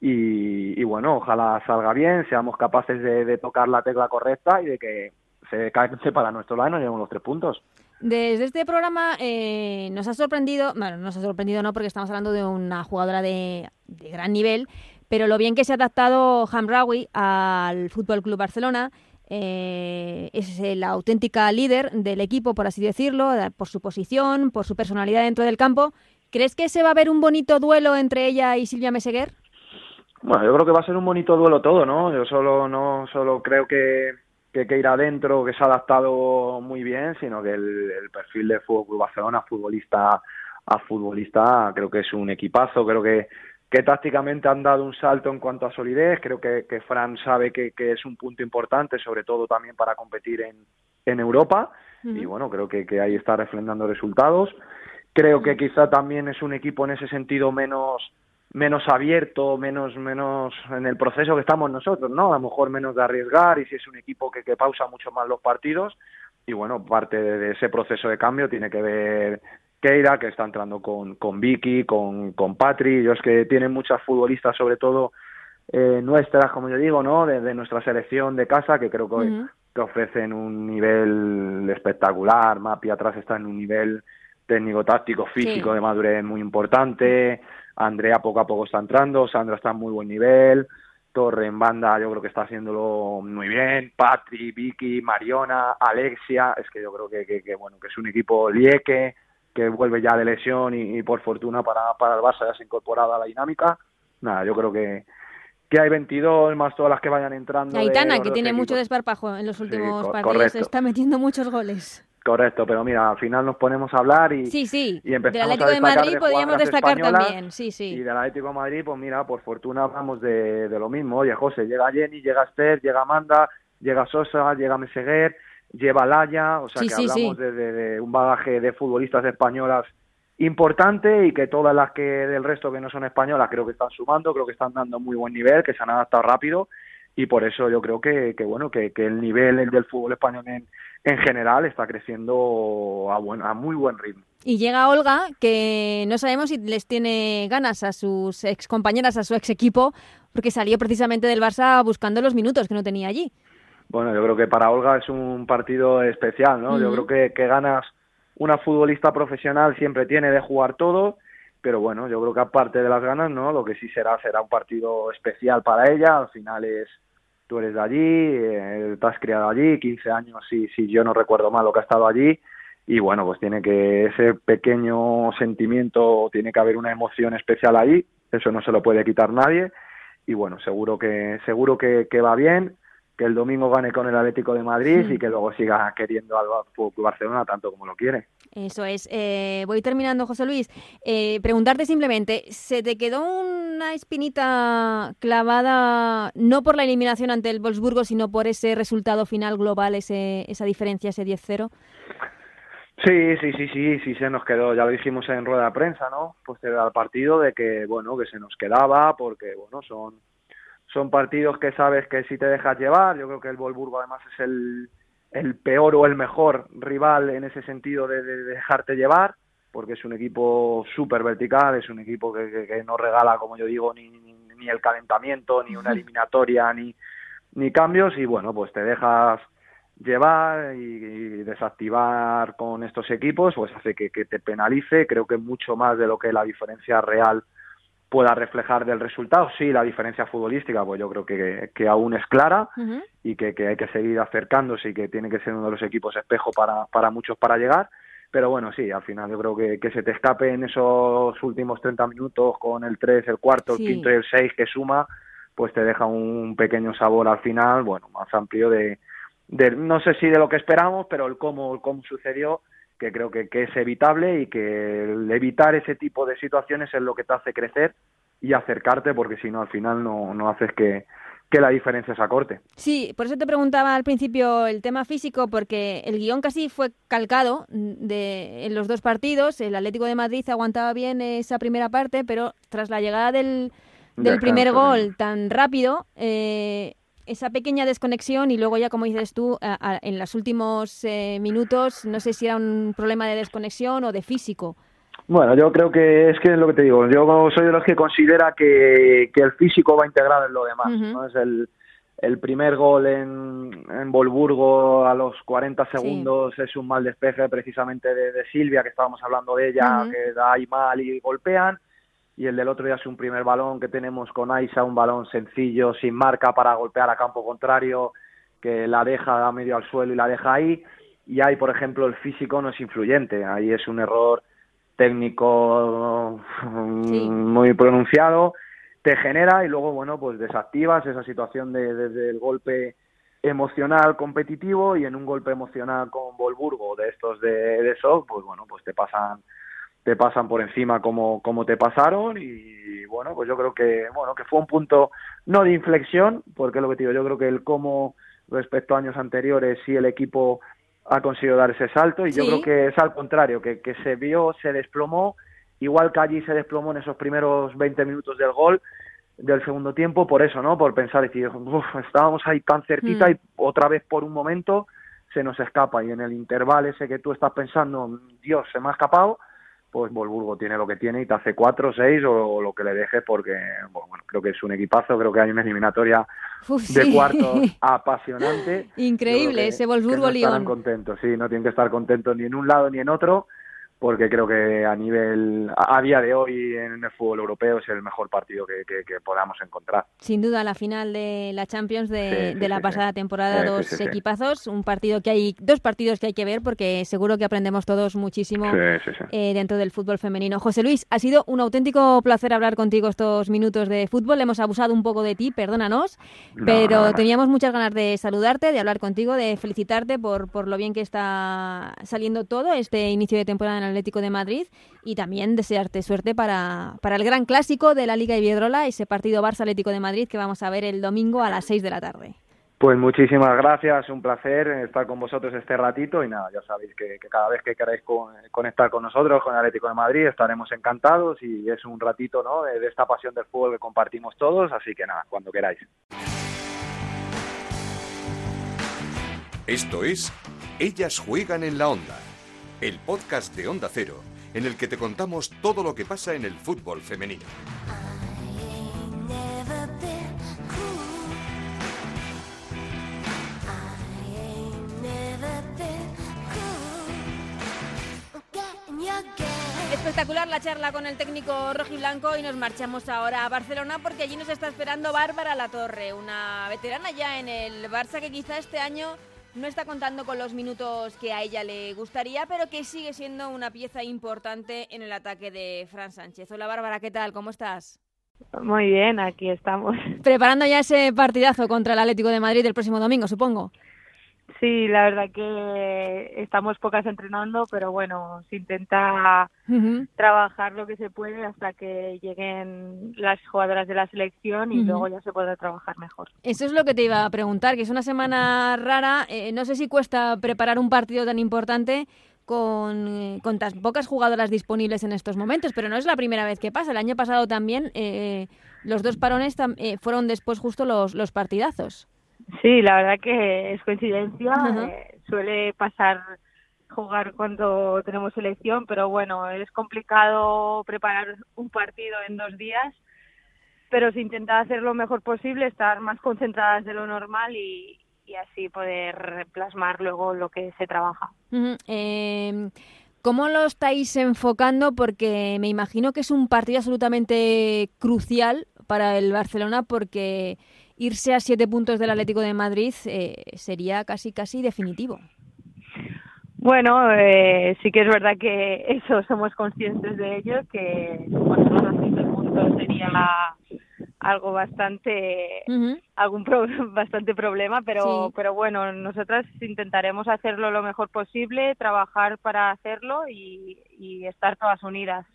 y, bueno, ojalá salga bien, seamos capaces de, de tocar la tecla correcta y de que se caiga para nuestro lado y nos llevemos los tres puntos. Desde este programa eh, nos ha sorprendido, bueno, nos ha sorprendido no porque estamos hablando de una jugadora de, gran nivel, pero lo bien que se ha adaptado Hamraoui al Fútbol Club Barcelona. Eh, es la auténtica líder del equipo, por así decirlo, por su posición, por su personalidad dentro del campo. ¿Crees que se va a ver un bonito duelo entre ella y Silvia Meseguer? Bueno, yo creo que va a ser un bonito duelo todo, ¿no? Yo solo no solo creo que que, que ir adentro, que se ha adaptado muy bien, sino que el, perfil de Fútbol Barcelona, futbolista a futbolista, creo que es un equipazo, creo que, que tácticamente han dado un salto en cuanto a solidez. Creo que, que Fran sabe que, que, es un punto importante, sobre todo también para competir en, en Europa. Y bueno, creo que, que ahí está refrendando resultados. Creo que quizá también es un equipo en ese sentido menos menos abierto, menos menos en el proceso que estamos nosotros, ¿no? A lo mejor menos de arriesgar y si es un equipo que, que pausa mucho más los partidos y bueno, parte de ese proceso de cambio tiene que ver Keira, que está entrando con, con Vicky, con, con Patri, ellos que tienen muchas futbolistas, sobre todo eh, nuestras, como yo digo, ¿no? De, nuestra selección de casa, que creo que, que, ofrecen un nivel espectacular. Mapi atrás está en un nivel técnico, táctico, físico de madurez muy importante. Andrea poco a poco está entrando, Sandra está en muy buen nivel. Torre en banda yo creo que está haciéndolo muy bien, Patri, Vicky, Mariona, Alexia, es que yo creo que, que, bueno, que es un equipo lieque, que vuelve ya de lesión y, por fortuna para, para el Barça ya se ha incorporado a la dinámica. Nada, yo creo que, que hay 22 más todas las que vayan entrando. Aitana, que tiene mucho desparpajo en los últimos partidos, está metiendo muchos goles. Correcto, pero mira, al final nos ponemos a hablar y, sí, sí. y empezamos del Atlético de Madrid podríamos destacar también, sí, sí. Y del Atlético de Madrid, pues mira, por fortuna hablamos de, de lo mismo. Oye, José, llega Jenny, llega Esther, llega Amanda, llega Sosa, llega Meseguer, lleva Laya, o sea que hablamos de, un bagaje de futbolistas españolas importante y que todas las que del resto que no son españolas creo que están sumando, creo que están dando muy buen nivel, que se han adaptado rápido y por eso yo creo que, que bueno que, que, el nivel del fútbol español en, en general está creciendo a, buen, a muy buen ritmo. Y llega Olga, que no sabemos si les tiene ganas a sus ex compañeras, a su ex equipo, porque salió precisamente del Barça buscando los minutos que no tenía allí. Bueno, yo creo que para Olga es un partido especial, ¿no? Yo creo que, que ganas una futbolista profesional siempre tiene de jugar todo, pero bueno, yo creo que aparte de las ganas, ¿no? Lo que sí será, será un partido especial para ella, al final es, tú eres de allí, eh, te has criado allí, 15 años, si, si yo no recuerdo mal lo que ha estado allí, y bueno, pues tiene que ese pequeño sentimiento, tiene que haber una emoción especial ahí, eso no se lo puede quitar nadie, y bueno, seguro que, seguro que, que va bien, que el domingo gane con el Atlético de Madrid y que luego siga queriendo al Barcelona tanto como lo quiere. Eso es. Eh, voy terminando, José Luis. Eh, preguntarte simplemente, ¿se te quedó una espinita clavada no por la eliminación ante el Wolfsburgo, sino por ese resultado final global, ese, esa diferencia, ese 10-0? Sí, sí, sí, sí, sí se nos quedó, ya lo dijimos en rueda de prensa, ¿no? Pues al partido de que, bueno, que se nos quedaba porque, bueno, son son partidos que sabes que si te dejas llevar, yo creo que el Volburgo además es el, el peor o el mejor rival en ese sentido de, dejarte llevar, porque es un equipo súper vertical, es un equipo que, que, no regala, como yo digo, ni, ni, el calentamiento, ni una eliminatoria, ni, ni cambios, y bueno, pues te dejas llevar y, desactivar con estos equipos, pues hace que, que te penalice, creo que mucho más de lo que la diferencia real pueda reflejar del resultado. Sí, la diferencia futbolística, pues yo creo que, que aún es clara y que, que, hay que seguir acercándose y que tiene que ser uno de los equipos espejo para, para muchos para llegar. Pero bueno, sí, al final yo creo que, que se te escape en esos últimos 30 minutos con el 3, el cuarto, el quinto y el 6 que suma, pues te deja un pequeño sabor al final, bueno, más amplio de, de no sé si de lo que esperamos, pero el cómo, el cómo sucedió que creo que, que, es evitable y que el evitar ese tipo de situaciones es lo que te hace crecer y acercarte, porque si no, al final no, no haces que, que la diferencia se acorte. Sí, por eso te preguntaba al principio el tema físico, porque el guion casi fue calcado de, en los dos partidos. El Atlético de Madrid aguantaba bien esa primera parte, pero tras la llegada del, del primer gol tan rápido, eh, esa pequeña desconexión y luego ya, como dices tú, en los últimos eh, minutos, no sé si era un problema de desconexión o de físico. Bueno, yo creo que es que es lo que te digo. Yo soy de los que considera que, que el físico va integrado en lo demás. ¿no? Es el, el primer gol en, en Volburgo a los 40 segundos es un mal despeje precisamente de, de, Silvia, que estábamos hablando de ella, que da ahí mal y golpean y el del otro día es un primer balón que tenemos con Aisa, un balón sencillo, sin marca para golpear a campo contrario, que la deja a medio al suelo y la deja ahí. Y ahí, por ejemplo, el físico no es influyente, ahí es un error técnico muy pronunciado, te genera y luego, bueno, pues desactivas esa situación de, desde el golpe emocional competitivo y en un golpe emocional con Volburgo de estos de, de pues bueno, pues te pasan te pasan por encima como, como te pasaron y bueno, pues yo creo que bueno que fue un punto no de inflexión, porque lo que te digo, yo creo que el cómo respecto a años anteriores sí el equipo ha conseguido dar ese salto y yo creo que es al contrario, que, que se vio, se desplomó, igual que allí se desplomó en esos primeros 20 minutos del gol del segundo tiempo, por eso, ¿no? Por pensar, decir, estábamos ahí tan cerquita Mm. y otra vez por un momento se nos escapa y en el intervalo ese que tú estás pensando, Dios, se me ha escapado, pues Volburgo tiene lo que tiene y te hace cuatro, seis o, lo que le deje porque, bueno, creo que es un equipazo, creo que hay una eliminatoria Uf, de sí. cuartos <laughs> apasionante. Increíble, que- ese no estarán Wolfsburgo-Lyon. contentos, sí, no tienen que estar contentos ni en un lado ni en otro, porque creo que a nivel, a día de hoy en el fútbol europeo es el mejor partido que, que- que podamos encontrar. Sin duda, la final de la Champions de, Sí, sí, de la sí, pasada temporada, sí, dos equipazos, un partido que hay, dos partidos que hay que ver porque seguro que aprendemos todos muchísimo eh, dentro del fútbol femenino. José Luis, ha sido un auténtico placer hablar contigo estos minutos de fútbol. Hemos abusado un poco de ti, perdónanos, No, pero no. teníamos muchas ganas de saludarte, de hablar contigo, de felicitarte por, por lo bien que está saliendo todo este inicio de temporada en el Atlético de Madrid y también desearte suerte para, para el gran clásico de la Liga Iberdrola, ese partido Barça Atlético de Madrid que vamos a ver el domingo a las 6 de la tarde. Pues muchísimas gracias, un placer estar con vosotros este ratito y nada, ya sabéis que, que cada vez que queráis con- conectar con nosotros, con el Atlético de Madrid, estaremos encantados y es un ratito ¿no? de, de esta pasión del fútbol que compartimos todos, así que nada, cuando queráis. Esto es Ellas juegan en la onda, el podcast de Onda Cero, en el que te contamos todo lo que pasa en el fútbol femenino. Espectacular la charla con el técnico rojiblanco y nos marchamos ahora a Barcelona porque allí nos está esperando Bárbara Latorre, una veterana ya en el Barça que quizá este año no está contando con los minutos que a ella le gustaría, pero que sigue siendo una pieza importante en el ataque de Fran Sánchez. Hola Bárbara, ¿qué tal? ¿Cómo estás? Muy bien, aquí estamos. Preparando ya ese partidazo contra el Atlético de Madrid el próximo domingo, supongo. Sí, la verdad que estamos pocas entrenando, pero bueno, se intenta trabajar lo que se puede hasta que lleguen las jugadoras de la selección y luego ya se podrá trabajar mejor. Eso es lo que te iba a preguntar, que es una semana rara. eh, no sé si cuesta preparar un partido tan importante con, con tan pocas jugadoras disponibles en estos momentos, pero no es la primera vez que pasa. El año pasado también eh, los dos parones tam- eh, fueron después justo los, los partidazos. Sí, la verdad que es coincidencia. Eh, suele pasar jugar cuando tenemos selección, pero bueno, es complicado preparar un partido en dos días, pero se intenta hacer lo mejor posible, estar más concentradas de lo normal y, y así poder plasmar luego lo que se trabaja. Eh, ¿Cómo lo estáis enfocando? Porque me imagino que es un partido absolutamente crucial para el Barcelona porque irse a siete puntos del Atlético de Madrid eh, sería casi casi definitivo. Bueno, eh, sí que es verdad que <laughs> eso somos conscientes de ello, que ponernos a siete puntos sería algo bastante algún pro- <laughs> bastante problema, pero Sí. pero bueno, nosotras intentaremos hacerlo lo mejor posible, trabajar para hacerlo y, y estar todas unidas.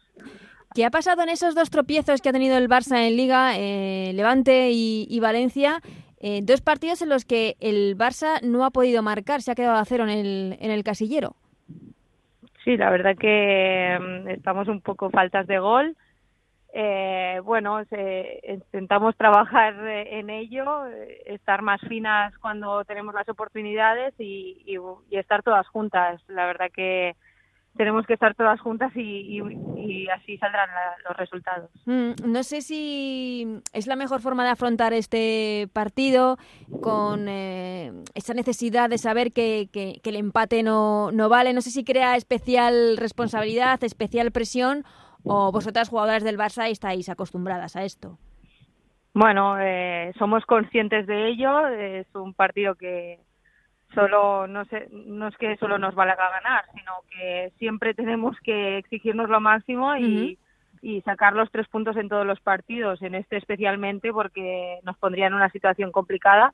¿Qué ha pasado en esos dos tropiezos que ha tenido el Barça en Liga, eh, Levante y, Valencia? Eh, dos partidos en los que el Barça no ha podido marcar, se ha quedado a cero en el, en el casillero. Sí, la verdad que mm, estamos un poco faltas de gol. Eh, bueno, se- intentamos trabajar eh, en ello, eh, estar más finas cuando tenemos las oportunidades y estar todas juntas. La verdad que tenemos que estar todas juntas y, y- y así saldrán la- los resultados. Mm, no sé si es la mejor forma de afrontar este partido con eh, esa necesidad de saber que, que- que el empate no, no vale. No sé si crea especial responsabilidad, especial presión o vosotras jugadoras del Barça estáis acostumbradas a esto. Bueno, eh, somos conscientes de ello. Es un partido que solo no, sé, no es que solo nos valga ganar, sino que siempre tenemos que exigirnos lo máximo y, y sacar los tres puntos en todos los partidos, en este especialmente porque nos pondría en una situación complicada.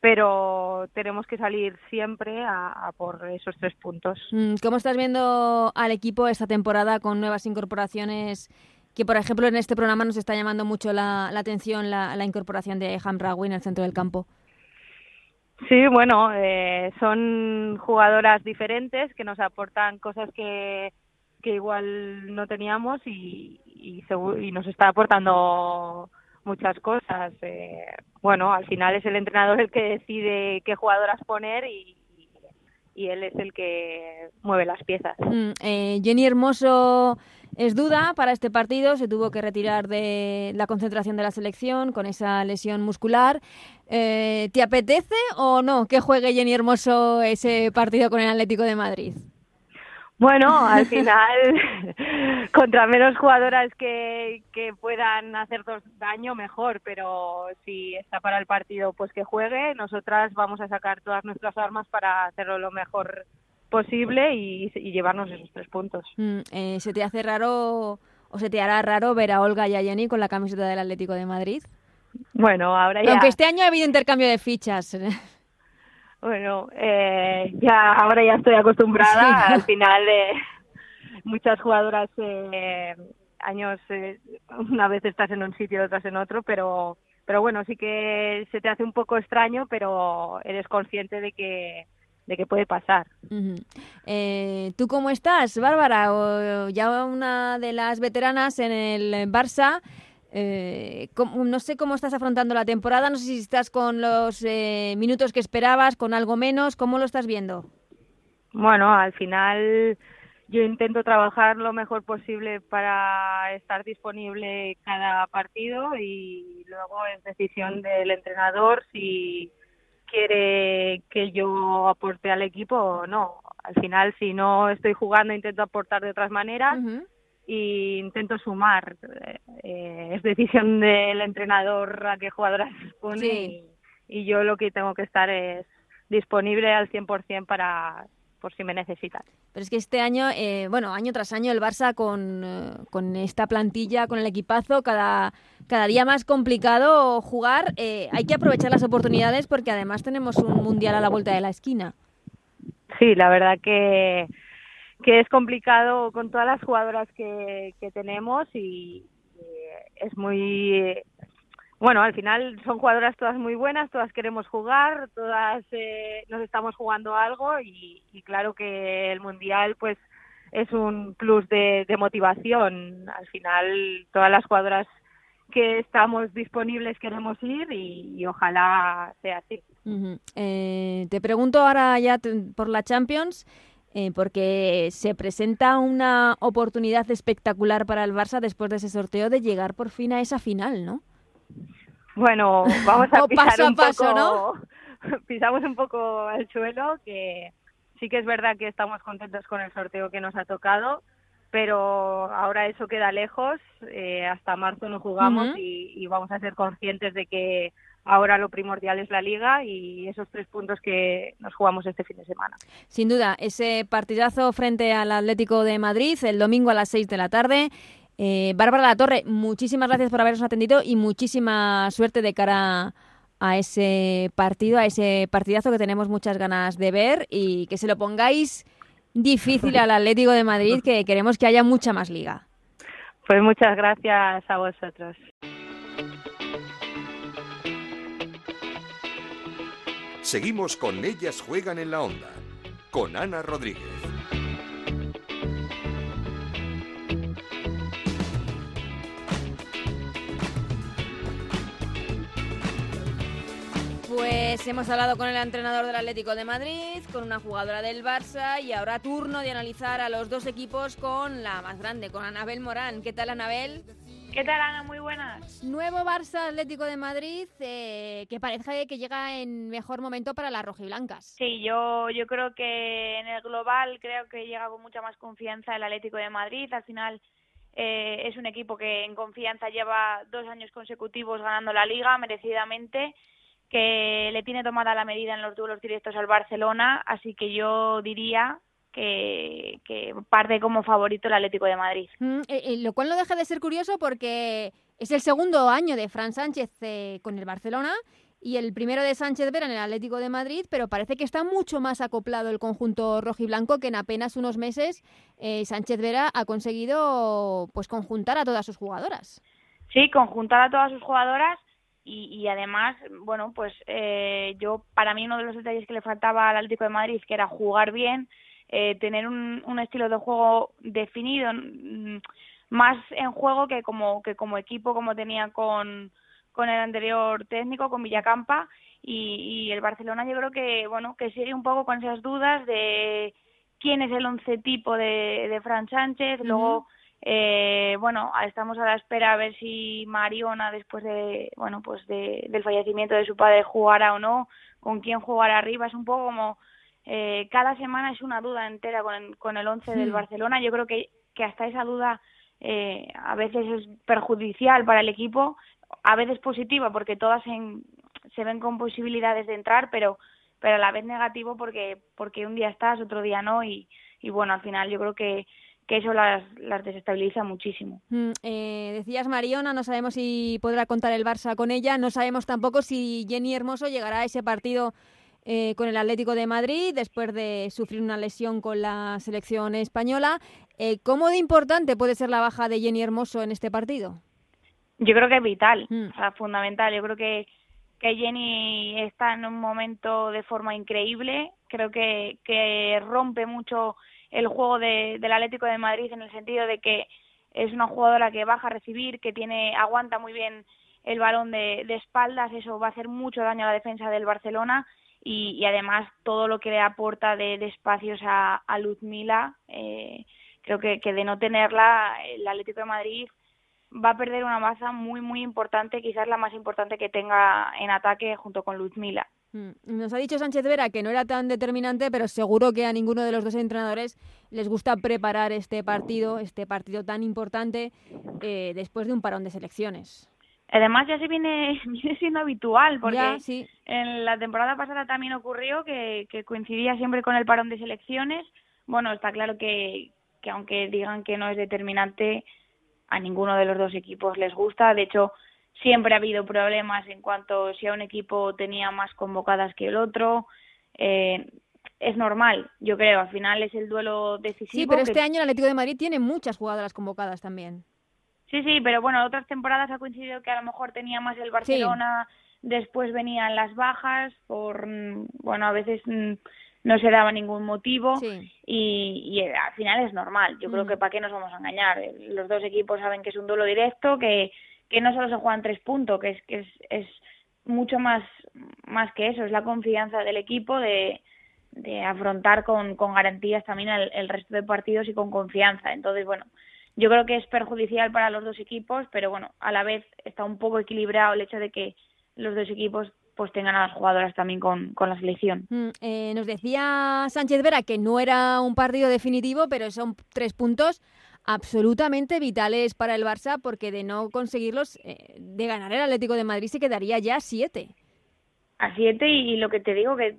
pero tenemos que salir siempre a, a por esos tres puntos. Mm, ¿Cómo estás viendo al equipo esta temporada con nuevas incorporaciones? Que, por ejemplo, en este programa nos está llamando mucho la, la atención la, la incorporación de Hamraoui en el centro del campo. Sí, bueno, eh, son jugadoras diferentes que nos aportan cosas que, que igual no teníamos y, y, y nos está aportando muchas cosas. Eh, bueno, al final es el entrenador el que decide qué jugadoras poner y, y él es el que mueve las piezas. Mm, eh, Jenny Hermoso es duda para este partido, se tuvo que retirar de la concentración de la selección con esa lesión muscular. Eh, ¿Te apetece o no que juegue Jenny Hermoso ese partido con el Atlético de Madrid? Bueno, <laughs> al final, <laughs> contra menos jugadoras que, que puedan hacernos daño, mejor, pero si está para el partido, pues que juegue. Nosotras vamos a sacar todas nuestras armas para hacerlo lo mejor posible y, y llevarnos esos tres puntos. Mm, eh, ¿Se te hace raro o se te hará raro ver a Olga y a Jenny con la camiseta del Atlético de Madrid? Bueno, ahora ya, Aunque este año ha habido intercambio de fichas. <laughs> bueno, eh, ya ahora ya estoy acostumbrada. Sí. Al final, eh, muchas jugadoras eh, años eh, una vez estás en un sitio, otras en otro, pero pero bueno, sí que se te hace un poco extraño, pero eres consciente de que de que puede pasar. Eh, ¿Tú cómo estás, Bárbara? O- ya una de las veteranas en el Barça. Eh, ¿cómo- no sé cómo estás afrontando la temporada, no sé si estás con los eh, minutos que esperabas, con algo menos, ¿cómo lo estás viendo? Bueno, al final yo intento trabajar lo mejor posible para estar disponible cada partido y luego es decisión del entrenador si quiere que yo aporte al equipo o no. Al final, si no estoy jugando, intento aportar de otras maneras. Y intento sumar. Eh, es decisión del entrenador a qué jugadoras pone Sí. y, y yo lo que tengo que estar es disponible al 100% para por si me necesitan. Pero es que este año, eh, bueno, año tras año, el Barça con, eh, con esta plantilla, con el equipazo, cada, cada día más complicado jugar. eh, hay que aprovechar las oportunidades porque además tenemos un mundial a la vuelta de la esquina. Sí, la verdad que, que es complicado con todas las jugadoras que, que tenemos y, es muy bueno, al final son jugadoras todas muy buenas, todas queremos jugar, todas eh, nos estamos jugando algo y, claro que el mundial pues es un plus de, de motivación. Al final todas las jugadoras que estamos disponibles queremos ir y, ojalá sea así. Eh, te pregunto ahora ya por la Champions, eh, porque se presenta una oportunidad espectacular para el Barça después de ese sorteo de llegar por fin a esa final, ¿no? Bueno, <laughs> vamos a pisar paso a un paso, poco, <laughs> pisamos un poco al suelo, que sí que es verdad que estamos contentos con el sorteo que nos ha tocado, pero ahora eso queda lejos, eh, hasta marzo no jugamos y vamos a ser conscientes de que ahora lo primordial es la liga y esos tres puntos que nos jugamos este fin de semana. Sin duda, ese partidazo frente al Atlético de Madrid el domingo a las 6 de la tarde. Eh, Bárbara Latorre, muchísimas gracias por habernos atendido y muchísima suerte de cara a ese partido, a ese partidazo que tenemos muchas ganas de ver y que se lo pongáis difícil al Atlético de Madrid, que queremos que haya mucha más liga. Pues muchas gracias a vosotros. Seguimos con Ellas Juegan en la Onda, con Ana Rodríguez. Pues hemos hablado con el entrenador del Atlético de Madrid, con una jugadora del Barça y ahora turno de analizar a los dos equipos con la más grande, con Anabel Morán. ¿Qué tal, Anabel? ¿Qué tal, Ana? Muy buenas. Nuevo Barça Atlético de Madrid eh, que parece que llega en mejor momento para las rojiblancas. Sí, yo, yo creo que en el global creo que llega con mucha más confianza el Atlético de Madrid. Al final eh, es un equipo que en confianza lleva dos años consecutivos ganando la liga merecidamente, que le tiene tomada la medida en los duelos directos al Barcelona, así que yo diría que, que parte como favorito el Atlético de Madrid. Mm, eh, eh, lo cual no deja de ser curioso porque es el segundo año de Fran Sánchez eh, con el Barcelona y el primero de Sánchez Vera en el Atlético de Madrid, pero parece que está mucho más acoplado el conjunto rojiblanco que en apenas unos meses eh, Sánchez Vera ha conseguido pues conjuntar a todas sus jugadoras. Sí, conjuntar a todas sus jugadoras y, y además, bueno, pues eh, yo para mí uno de los detalles que le faltaba al Atlético de Madrid que era jugar bien, eh, tener un, un estilo de juego definido, mm, más en juego que como que como equipo como tenía con con el anterior técnico, con Villacampa, y, y el Barcelona yo creo que, bueno, que sigue un poco con esas dudas de quién es el once tipo de, de Fran Sánchez, luego, eh, bueno, estamos a la espera a ver si Mariona, después de, bueno, pues de, del fallecimiento de su padre, jugará o no, con quién jugará arriba, es un poco como, eh, cada semana es una duda entera con, con el once del Hmm. Barcelona, yo creo que, que hasta esa duda eh, a veces es perjudicial para el equipo, a veces positiva porque todas en- se ven con posibilidades de entrar, pero pero a la vez negativo porque porque un día estás, otro día no y, y bueno, al final yo creo que, que eso las, las desestabiliza muchísimo. Mm, eh, decías Mariona, no sabemos si podrá contar el Barça con ella, no sabemos tampoco si Jenny Hermoso llegará a ese partido eh, con el Atlético de Madrid después de sufrir una lesión con la selección española. Eh, ¿Cómo de importante puede ser la baja de Jenny Hermoso en este partido? Yo creo que es vital, Mm. o sea, fundamental. Yo creo que, que Jenny está en un momento de forma increíble. Creo que, que rompe mucho el juego de, del Atlético de Madrid en el sentido de que es una jugadora que baja a recibir, que tiene aguanta muy bien el balón de, de espaldas. Eso va a hacer mucho daño a la defensa del Barcelona. Y, y además todo lo que le aporta de, de espacios a, a Luzmila, eh, creo que, que de no tenerla, el Atlético de Madrid va a perder una baza muy, muy importante, quizás la más importante que tenga en ataque junto con Luzmila. Mm, Nos ha dicho Sánchez Vera que no era tan determinante, pero seguro que a ninguno de los dos entrenadores les gusta preparar este partido, este partido tan importante, eh, después de un parón de selecciones. Además ya se viene, <laughs> viene siendo habitual, porque Ya, sí. en la temporada pasada también ocurrió que, que coincidía siempre con el parón de selecciones. Bueno, está claro que, que aunque digan que no es determinante, a ninguno de los dos equipos les gusta. De hecho, siempre ha habido problemas en cuanto si a un equipo tenía más convocadas que el otro. Eh, es normal, yo creo. Al final es el duelo decisivo. Sí, pero que- este año el Atlético de Madrid tiene muchas jugadoras convocadas también. Sí, sí, pero bueno, otras temporadas ha coincidido que a lo mejor tenía más el Barcelona, después venían las bajas, por, mm, bueno, a veces mm, no se daba ningún motivo Sí. y, y eh, al final es normal. Yo creo Mm. que para qué nos vamos a engañar. Eh, Los dos equipos saben que es un duelo directo, que, que no solo se juegan tres puntos, que es que es, es mucho más, más que eso, es la confianza del equipo de, de afrontar con, con garantías también el, el resto de partidos y con confianza. Entonces, bueno, yo creo que es perjudicial para los dos equipos, pero bueno, a la vez está un poco equilibrado el hecho de que los dos equipos pues tengan a las jugadoras también con, con la selección. Mm, eh, nos decía Sánchez Vera que no era un partido definitivo, pero son tres puntos absolutamente vitales para el Barça, porque de no conseguirlos, eh, de ganar el Atlético de Madrid se quedaría ya a siete. A siete y, y lo que te digo que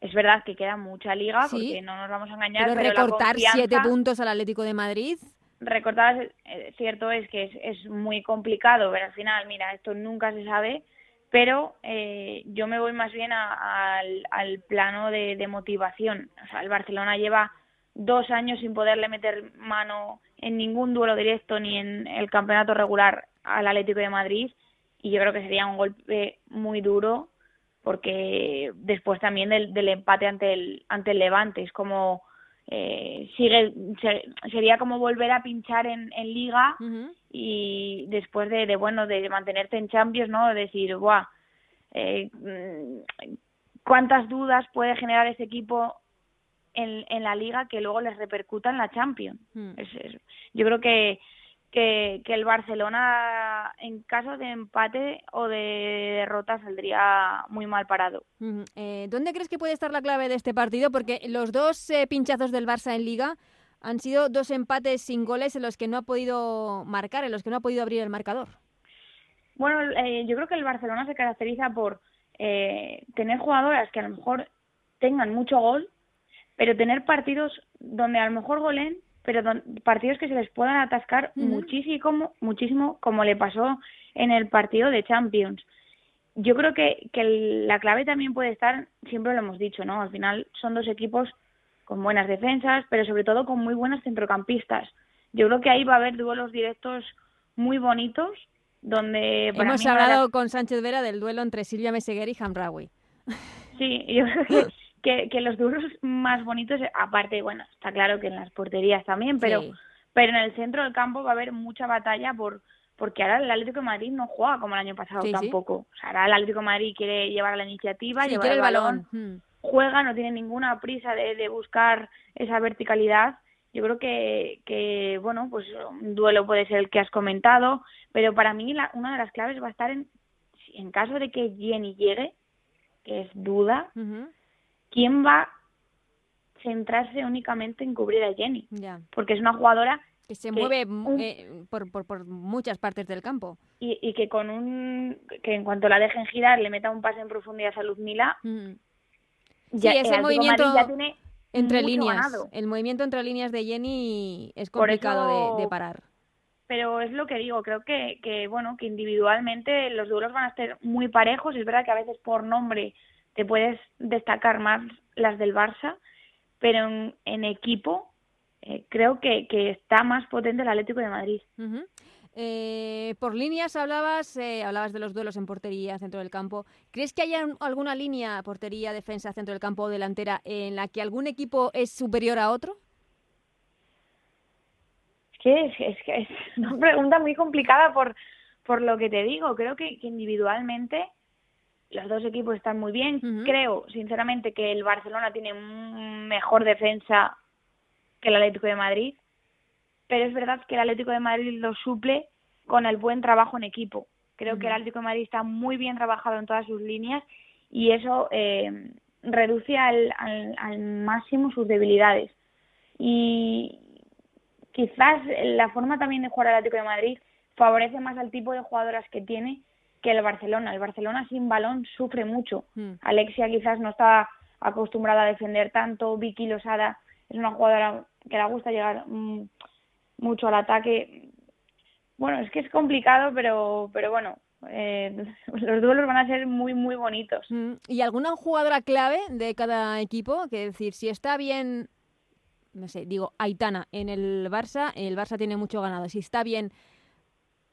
es verdad que queda mucha liga Sí. porque no nos vamos a engañar, Pero, pero, la recortar confianza- siete puntos al Atlético de Madrid, recortar es- eh, cierto es que es, es muy complicado pero al final mira esto nunca se sabe pero eh, yo me voy más bien a- al, al plano de, de motivación. O sea el Barcelona lleva dos años sin poderle meter mano en ningún duelo directo ni en el campeonato regular al Atlético de Madrid y yo creo que sería un golpe muy duro porque después también del, del empate ante el ante el Levante es como eh, sigue se- sería como volver a pinchar en, en liga y después de, de bueno de mantenerte en Champions no decir buah eh, mm, cuántas dudas puede generar ese equipo en, en la liga que luego les repercuta en la Champions Mm. Es- es- yo creo que, que que el Barcelona en caso de empate o de derrota saldría muy mal parado. Eh, ¿Dónde crees que puede estar la clave de este partido? Porque los dos eh, pinchazos del Barça en Liga han sido dos empates sin goles en los que no ha podido marcar, en los que no ha podido abrir el marcador. Bueno, eh, yo creo que el Barcelona se caracteriza por eh, tener jugadoras que a lo mejor tengan mucho gol, pero tener partidos donde a lo mejor golen, pero don- partidos que se les puedan atascar muchísimo, muchísimo, como le pasó en el partido de Champions. yo creo que, que el- la clave también puede estar, siempre lo hemos dicho, ¿no? Al final son dos equipos con buenas defensas, pero sobre todo con muy buenos centrocampistas. Yo creo que ahí va a haber duelos directos muy bonitos, donde para Hemos mí hablado con Sánchez Vera del duelo entre Silvia Meseguer y Hamraoui. Sí, yo creo que, <laughs> que, que los duelos más bonitos, aparte, bueno, está claro que en las porterías también, pero, Sí. pero en el centro del campo va a haber mucha batalla por porque ahora el Atlético de Madrid no juega como el año pasado Sí, sí. tampoco. O sea, ahora el Atlético de Madrid quiere llevar la iniciativa, llevar el el balón, balón. Mm. juega, no tiene ninguna prisa de, de buscar esa verticalidad. Yo creo que, que, bueno, pues un duelo puede ser el que has comentado, pero para mí la- una de las claves va a estar en, en caso de que Jenny llegue, que es duda. ¿Quién va a centrarse únicamente en cubrir a Jenny? Ya. Porque es una jugadora Que se Que mueve un- eh, por, por, por muchas partes del campo. y, y que con un que en cuanto la dejen girar le meta un pase en profundidad a Luzmila, Ujú. ya Sí, ese movimiento ya tiene Entre líneas. ganado. El movimiento entre líneas de Jenny es complicado eso- de, de parar. pero es lo que digo, creo que, que bueno, que individualmente los duelos van a estar muy parejos, es verdad que a veces por nombre te puedes destacar más las del Barça, pero en, en equipo eh, creo que, que está más potente el Atlético de Madrid. Eh, por líneas hablabas, eh, hablabas de los duelos en portería, centro del campo. ¿Crees que haya un- alguna línea, portería, defensa, centro del campo o delantera en la que algún equipo es superior a otro? Es que es, es que es una pregunta muy complicada por, por lo que te digo. Creo que, que individualmente los dos equipos están muy bien. Creo, sinceramente, que el Barcelona tiene mejor defensa que el Atlético de Madrid. Pero es verdad que el Atlético de Madrid lo suple con el buen trabajo en equipo. Creo que el. Atlético de Madrid está muy bien trabajado en todas sus líneas y eso eh, reduce al, al, al máximo sus debilidades. Y quizás la forma también de jugar al Atlético de Madrid favorece más al tipo de jugadoras que tiene que el Barcelona. El Barcelona sin balón sufre mucho. Mm. Alexia quizás no está acostumbrada a defender tanto. Vicky Losada es una jugadora que le gusta llegar mm, mucho al ataque. Bueno, es que es complicado, pero, pero bueno, eh, <laughs> los duelos van a ser muy, muy bonitos. Mm, ¿Y alguna jugadora clave de cada equipo? Que decir, si está bien, no sé, digo, Aitana en el Barça, el Barça tiene mucho ganado. Si está bien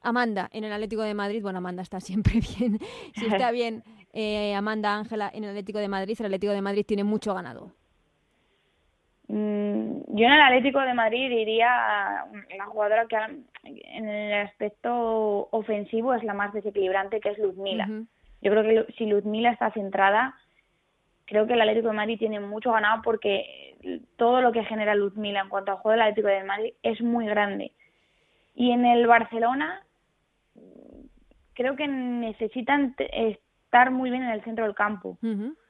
Amanda en el Atlético de Madrid, bueno, Amanda está siempre <laughs> bien. Si está <laughs> bien eh, Amanda Ángela en el Atlético de Madrid, el Atlético de Madrid tiene mucho ganado. Mm, Yo en el Atlético de Madrid diría la jugadora que en el aspecto ofensivo es la más desequilibrante, que es Luzmila. Ujú. Yo creo que si Luzmila está centrada, creo que el Atlético de Madrid tiene mucho ganado porque todo lo que genera Luzmila en cuanto al juego del Atlético de Madrid es muy grande. Y en el Barcelona creo que necesitan estar muy bien en el centro del campo.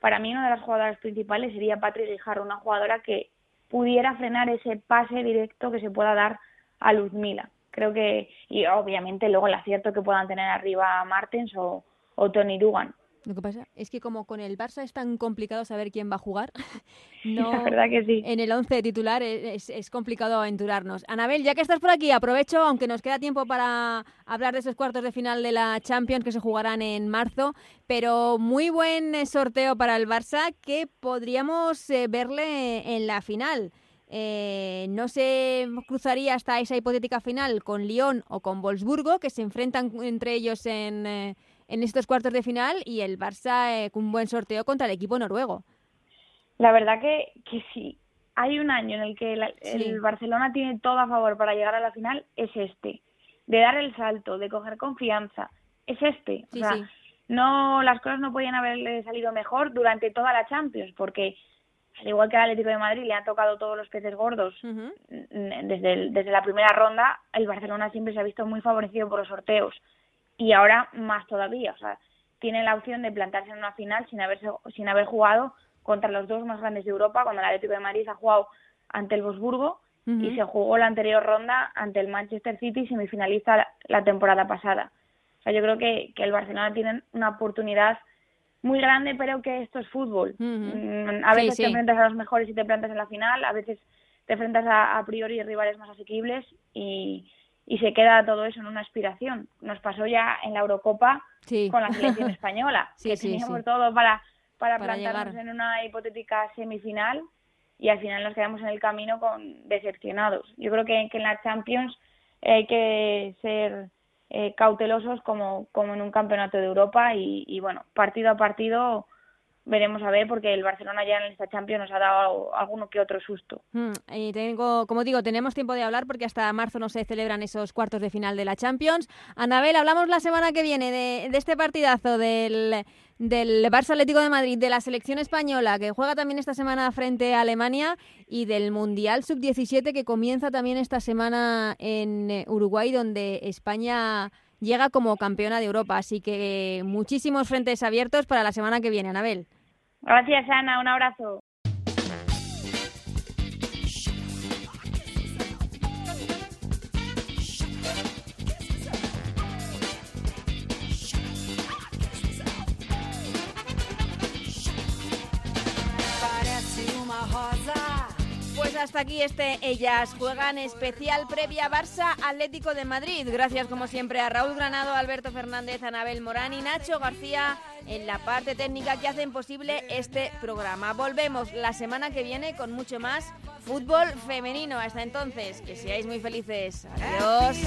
Para mí una de las jugadoras principales sería Patrick Guijarro, una jugadora que pudiera frenar ese pase directo que se pueda dar a Luzmila. Creo que, y obviamente luego el acierto que puedan tener arriba Martens o, o Tony Dugan. Lo que pasa es que como con el Barça es tan complicado saber quién va a jugar, <laughs> no, La verdad que sí. en el 11 titular es, es complicado aventurarnos. Anabel, ya que estás por aquí, aprovecho, aunque nos queda tiempo para hablar de esos cuartos de final de la Champions que se jugarán en marzo, pero muy buen eh, sorteo para el Barça que podríamos eh, verle en la final. Eh, no se cruzaría hasta esa hipotética final con Lyon o con Wolfsburgo, que se enfrentan entre ellos en, eh, en estos cuartos de final, y el Barça eh, con un buen sorteo contra el equipo noruego. La verdad que, que si hay un año en el que la- Sí. el Barcelona tiene todo a favor para llegar a la final, es este. De dar el salto, de coger confianza, es este. Sí, o sea, sí. no las cosas no podían haberle salido mejor durante toda la Champions, porque al igual que al Atlético de Madrid le han tocado todos los peces gordos desde, el- desde la primera ronda, el Barcelona siempre se ha visto muy favorecido por los sorteos y ahora más todavía, o sea, tiene la opción de plantarse en una final sin haberse, sin haber jugado contra los dos más grandes de Europa, cuando el Atlético de Madrid ha jugado ante el Wolfsburgo Ujú. y se jugó la anterior ronda ante el Manchester City, semifinalista la, la temporada pasada. O sea, yo creo que, que el Barcelona tiene una oportunidad muy grande, pero que esto es fútbol. Mm, A Sí, veces sí. te enfrentas a los mejores y te plantas en la final, a veces te enfrentas a, a priori rivales más asequibles y, y se queda todo eso en una aspiración. Nos pasó ya en la Eurocopa Sí. con la selección <laughs> española, Sí, que sí, teníamos sí. todo para, para, Para plantarnos llegar. en una hipotética semifinal y al final nos quedamos en el camino con decepcionados. Yo creo que, que en la Champions hay que ser eh, cautelosos como, como en un campeonato de Europa y, y bueno, partido a partido veremos a ver porque el Barcelona ya en esta Champions nos ha dado alguno que otro susto. Mm, Y tengo, como digo, tenemos tiempo de hablar porque hasta marzo no se celebran esos cuartos de final de la Champions. Anabel, hablamos la semana que viene de, de este partidazo del, del Barça Atlético de Madrid, de la selección española que juega también esta semana frente a Alemania y del Mundial Sub-17 que comienza también esta semana en eh, Uruguay donde España llega como campeona de Europa. Así que muchísimos frentes abiertos para la semana que viene, Anabel. Gracias, Ana. Un abrazo. Pues hasta aquí este Ellas Juegan especial previa Barça Atlético de Madrid. Gracias como siempre a Raúl Granado, Alberto Fernández, Anabel Morán y Nacho García en la parte técnica que hacen posible este programa. Volvemos la semana que viene con mucho más fútbol femenino. Hasta entonces, que seáis muy felices. Adiós.